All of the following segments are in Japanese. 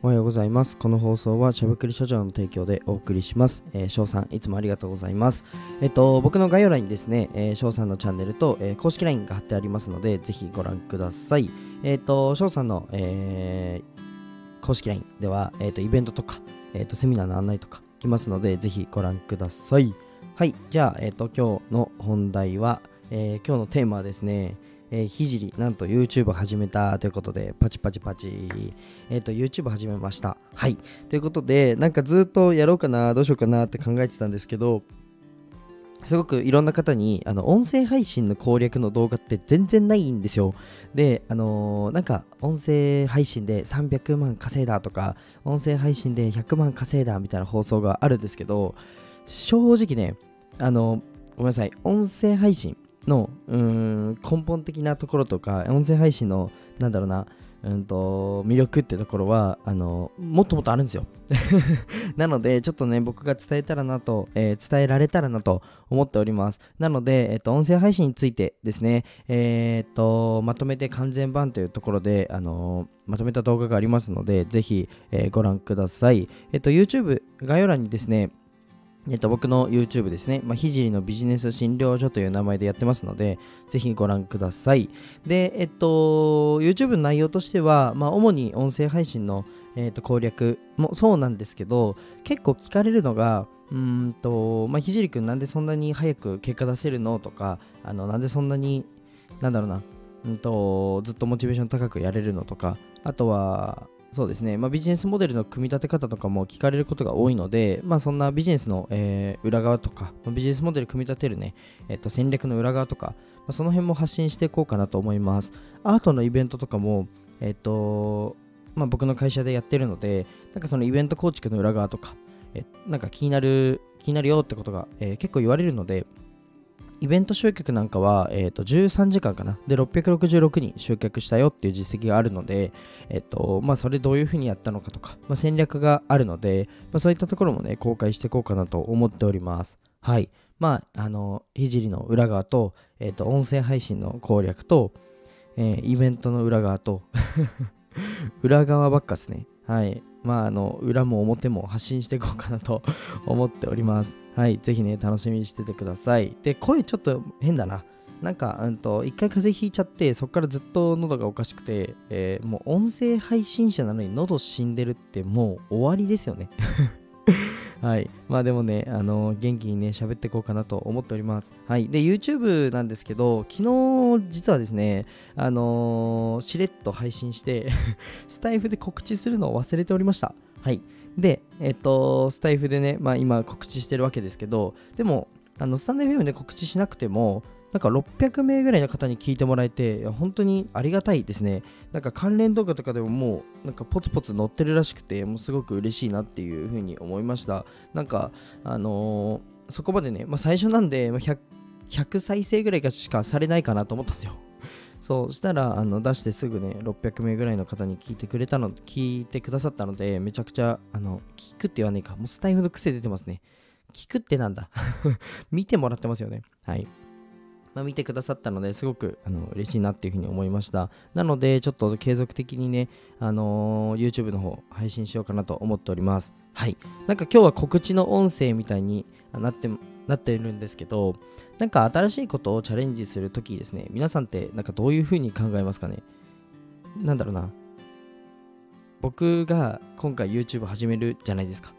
おはようございます。この放送はしゃぶくり社長の提供でお送りします。えー、翔さん、いつもありがとうございます。えっと、僕の概要欄にですね、えー、翔さんのチャンネルと、えー、公式 LINE が貼ってありますので、ぜひご覧ください。えっと、翔さんの、えー、公式 LINE では、えっと、イベントとか、えっと、セミナーの案内とか来ますので、ぜひご覧ください。はい、じゃあ、えっと、今日の本題は、えー、今日のテーマはですね、えー、ひじり、なんと YouTube 始めたということで、パチパチパチ、えっ、ー、と、YouTube 始めました。はい。ということで、なんかずっとやろうかな、どうしようかなって考えてたんですけど、すごくいろんな方に、あの、音声配信の攻略の動画って全然ないんですよ。で、あのー、なんか、音声配信で300万稼いだとか、音声配信で100万稼いだみたいな放送があるんですけど、正直ね、あのごめんなさい、音声配信のうん根本的なところとか音声配信のなんだろうなうんと魅力ってところはあのもっともっとあるんですよ。なのでちょっとね僕が伝えたらなと、えー、伝えられたらなと思っております。なので、えっと、音声配信についてですねえー、とまとめて完全版というところであのまとめた動画がありますのでぜひ、え、ご覧ください。えっと YouTube 概要欄にですねえっと、僕の YouTube ですね、まあ、ひじりのビジネス診療所という名前でやってますので、ぜひご覧ください。で、えっと、YouTube の内容としては、まあ、主に音声配信の、えっと、攻略もそうなんですけど、結構聞かれるのが、うんと、まあ、ひじりくんなんでそんなに早く結果出せるのとか、あの、なんでそんなに、なんだろうな、うんと、ずっとモチベーション高くやれるのとか、あとは、そうですね、まあ、ビジネスモデルの組み立て方とかも聞かれることが多いので、まあ、そんなビジネスの、えー、裏側とか、ビジネスモデル組み立てるね、えっと、戦略の裏側とか、まあ、その辺も発信していこうかなと思います。アートのイベントとかも、えっと、まあ、僕の会社でやってるので、なんかそのイベント構築の裏側とか、えなんか気になる、気になるよってことが、えー、結構言われるので、イベント集客なんかは、えー、と13時間かな。で、666人集客したよっていう実績があるので、えっ、ー、と、まあ、それどういうふうにやったのかとか、まあ、戦略があるので、まあ、そういったところもね、公開していこうかなと思っております。はい。まあ、あの、ひじりの裏側と、えっ、ー、と、音声配信の攻略と、えー、イベントの裏側と 裏側ばっかですね。はい。まあ、あの、裏も表も発信していこうかなと思っております。はい。ぜひね、楽しみにしててください。で、声ちょっと変だな。なんか、うんと、一回風邪ひいちゃって、そこからずっと喉がおかしくて、えー、もう音声配信者なのに喉死んでるってもう終わりですよね。はい。まあでもね、あのー、元気にね、喋っていこうかなと思っております。はい。で、YouTube なんですけど、昨日、実はですね、あのー、しれっと配信して スタイフで告知するのを忘れておりました。はい。で、えっと、スタイフでね、まあ今告知してるわけですけど、でも、あの、スタンド FM で告知しなくても、なんか600名ぐらいの方に聞いてもらえて、本当にありがたいですね。なんか関連動画とかでももう、なんかポツポツ載ってるらしくて、もうすごく嬉しいなっていうふうに思いました。なんか、あのー、そこまでね、まあ、最初なんで、100, 100再生ぐらいしかされないかなと思ったんですよ。そうしたらあの出してすぐね600名ぐらいの方に聞いてくれたの聞いてくださったのでめちゃくちゃあの聞くって言わねえかもうスタイフの癖出てますね聞くってなんだ 見てもらってますよねはいまあ、見てくださったのですごくあの嬉しいなっていうふうに思いました。なのでちょっと継続的にね、あのー、YouTube の方配信しようかなと思っております。はい。なんか今日は告知の音声みたいになってなっているんですけどなんか新しいことをチャレンジするときですね。皆さんってなんかどういうふうに考えますかね？なんだろうな。僕が今回 YouTube 始めるじゃないですか。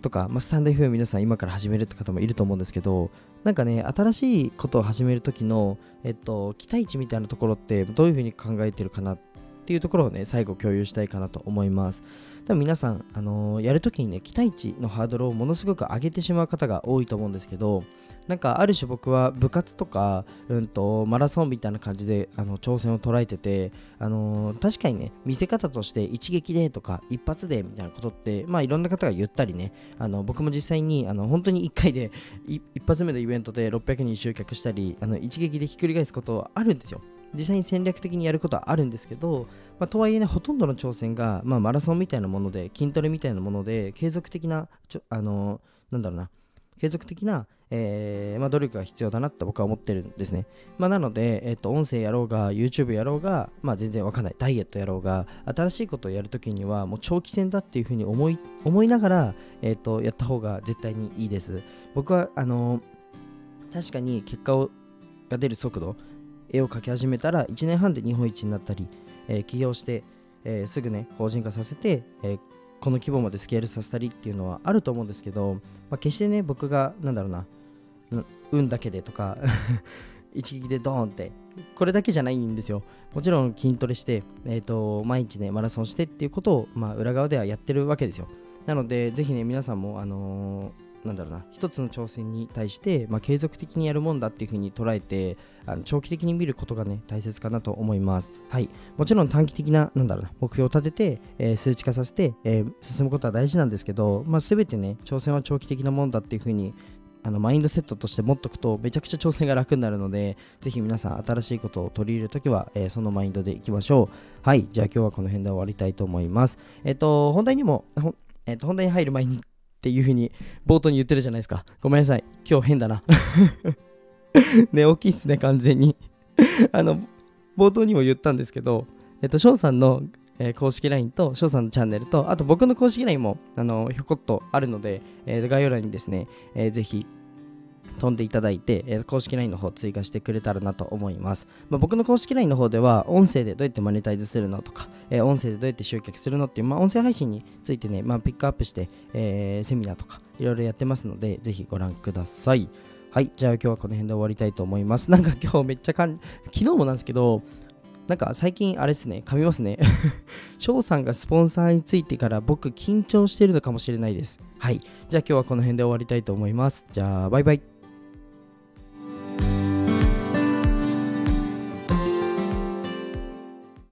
とか、まあ、スタンド FM 皆さん今から始めるって方もいると思うんですけどなんかね、新しいことを始める時の、えっと、期待値みたいなところってどういうふうに考えてるかなっていうところをね、最後共有したいかなと思います。多分皆さん、あのー、やるときにね、期待値のハードルをものすごく上げてしまう方が多いと思うんですけど、なんかある種僕は部活とか、うんと、マラソンみたいな感じであの挑戦を捉えてて、あのー、確かにね、見せ方として一撃でとか一発でみたいなことって、まあいろんな方が言ったりね、あの僕も実際にあの本当に1回で一発目のイベントで600人集客したり、あの一撃でひっくり返すことはあるんですよ。実際に戦略的にやることはあるんですけど、まあ、とはいえね、ほとんどの挑戦が、まあ、マラソンみたいなもので、筋トレみたいなもので、継続的な、ちょあのなんだろうな、継続的な、えーまあ、努力が必要だなって僕は思ってるんですね。まあ、なので、えっと、音声やろうが、YouTube やろうが、まあ、全然わかんない。ダイエットやろうが、新しいことをやるときには、もう長期戦だっていうふうに思い思いながら、えっと、やった方が絶対にいいです。僕は、あのー、確かに結果をが出る速度、絵を描き始めたら1年半で日本一になったり、え、起業して、え、すぐね、法人化させて、え、この規模までスケールさせたりっていうのはあると思うんですけど、まあ、決してね、僕が、なんだろうな、運だけでとか 一撃でドーンってこれだけじゃないんですよ。もちろん筋トレして、えーと、毎日ねマラソンしてっていうことを、まあ、裏側ではやってるわけですよ。なのでぜひね皆さんもあのー、なんだろうな一つの挑戦に対して、まあ、継続的にやるもんだっていう風に捉えてあの長期的に見ることがね大切かなと思います。はい。もちろん短期的ななんだろうな目標を立てて、えー、数値化させて、えー、進むことは大事なんですけど、まあ、全てね挑戦は長期的なもんだっていう風にあのマインドセットとして持っとくとめちゃくちゃ挑戦が楽になるのでぜひ皆さん新しいことを取り入れるときは、えー、そのマインドでいきましょう。はい。じゃあ今日はこの辺で終わりたいと思います。えっ、ー、と本題にもえっ、と本題に入る前にっていう風に冒頭に言ってるじゃないですか。ごめんなさい。今日変だな。寝起きっすね完全に。あの冒頭にも言ったんですけどえっ、と翔さんのえー、公式 LINE と翔さんのチャンネルと、あと僕の公式 LINE も、あの、ひょこっとあるので、えー、概要欄にですね、えー、ぜひ、飛んでいただいて、えー、公式 LINE の方追加してくれたらなと思います。まあ、僕の公式 LINE の方では、音声でどうやってマネタイズするのとか、えー、音声でどうやって集客するのっていう、まあ、音声配信についてね、まあ、ピックアップして、えー、セミナーとかいろいろやってますので、ぜひご覧ください。はい、じゃあ今日はこの辺で終わりたいと思います。なんか今日めっちゃかん、昨日もなんですけど、なんか最近あれですね、噛みますね。翔さんがスポンサーについてから僕緊張してるのかもしれないです。はい。じゃあ今日はこの辺で終わりたいと思います。じゃあバイバイ。